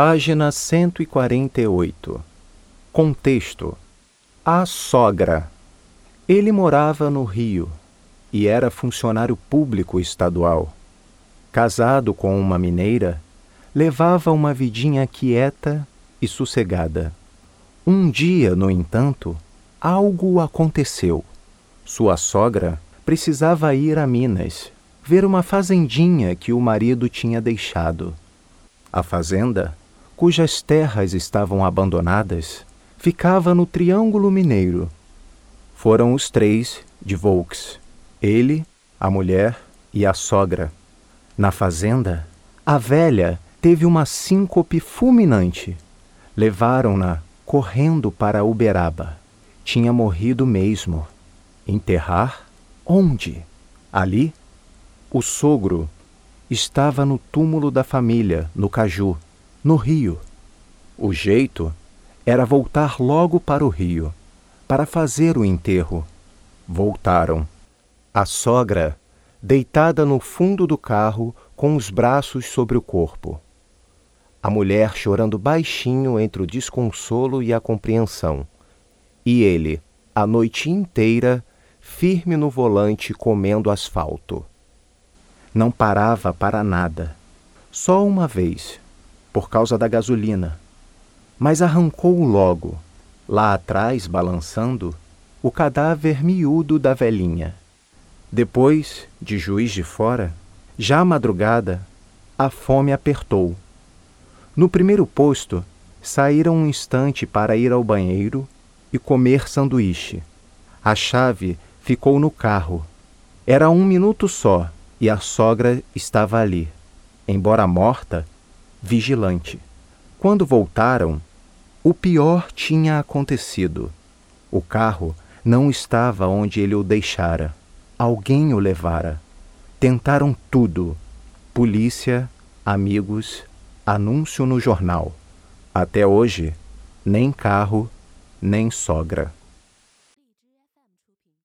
Página 148. Contexto: A sogra. Ele morava no Rio e era funcionário público estadual. Casado com uma mineira, levava uma vidinha quieta e sossegada. Um dia, no entanto, algo aconteceu. Sua sogra precisava ir a Minas ver uma fazendinha que o marido tinha deixado. A fazenda, cujas terras estavam abandonadas, ficava no Triângulo Mineiro. Foram os três de Volks: ele, a mulher e a sogra. Na fazenda, a velha teve uma síncope fulminante. Levaram-na correndo para Uberaba. Tinha morrido mesmo. Enterrar? Onde? Ali? O sogro estava no túmulo da família, no Caju, no Rio. O jeito era voltar logo para o Rio, para fazer o enterro. Voltaram. A sogra, deitada no fundo do carro, com os braços sobre o corpo. A mulher chorando baixinho entre o desconsolo e a compreensão. E ele, a noite inteira, firme no volante comendo asfalto. Não parava para nada. Só uma vez, por causa da gasolina. Mas arrancou logo, lá atrás, balançando, o cadáver miúdo da velhinha. Depois, de juiz de fora, já madrugada, a fome apertou. No primeiro posto, saíram um instante para ir ao banheiro e comer sanduíche. A chave ficou no carro. Era um minuto só e a sogra estava ali, embora morta, vigilante. Quando voltaram, o pior tinha acontecido. O carro não estava onde ele o deixara. Alguém o levara. Tentaram tudo: polícia, amigos, anúncio no jornal. Até hoje, nem carro, nem sogra.